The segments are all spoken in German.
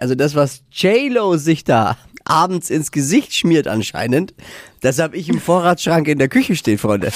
Also das, was J-Lo sich da abends ins Gesicht schmiert anscheinend, das habe ich im Vorratsschrank in der Küche stehen, Freunde.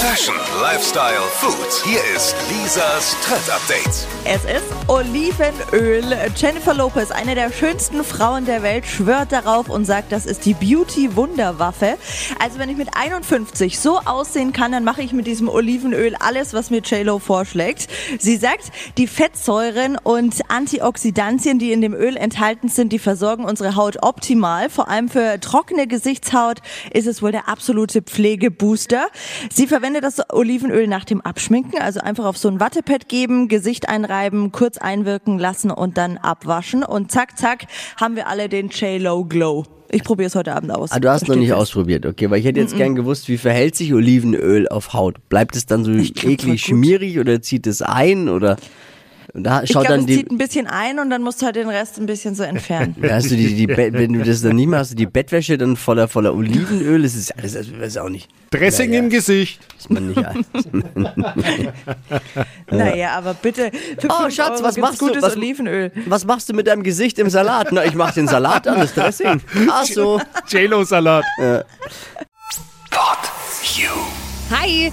Fashion, Lifestyle, Food. Hier ist Lisas Trend Update. Es ist Olivenöl. Jennifer Lopez, eine der schönsten Frauen der Welt, schwört darauf und sagt, das ist die Beauty-Wunderwaffe. Also wenn ich mit 51 so aussehen kann, dann mache ich mit diesem Olivenöl alles, was mir J-Lo vorschlägt. Sie sagt, die Fettsäuren und Antioxidantien, die in dem Öl enthalten sind, die versorgen unsere Haut optimal. Vor allem für trockene Gesichtshaut ist es wohl der absolute Pflegebooster. Sie verwendet das Olivenöl nach dem Abschminken, also einfach auf so ein Wattepad geben, Gesicht einreiben, kurz einwirken lassen und dann abwaschen. Und zack, zack, haben wir alle den J-Lo Glow. Ich probiere es heute Abend aus. Ah, du hast noch nicht fest. ausprobiert, okay? Weil ich hätte jetzt gern gewusst, wie verhält sich Olivenöl auf Haut? Bleibt es dann so glaub, eklig schmierig oder zieht es ein oder da Ich schaut glaube, dann es die zieht ein bisschen ein und dann musst du halt den Rest ein bisschen so entfernen. hast du die, die Be- wenn du das dann hast, du die Bettwäsche dann voller voller Olivenöl, das ist alles, das ist auch nicht. Dressing Naja. im Gesicht. Ist man nicht ein. Naja, aber bitte. Oh, Schatz, Euro was machst du? Was- Olivenöl. Was machst du mit deinem Gesicht im Salat? Na, ich mach den Salat an, das Dressing. Ach so. J-Lo-Salat. You. Hi!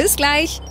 Bis gleich.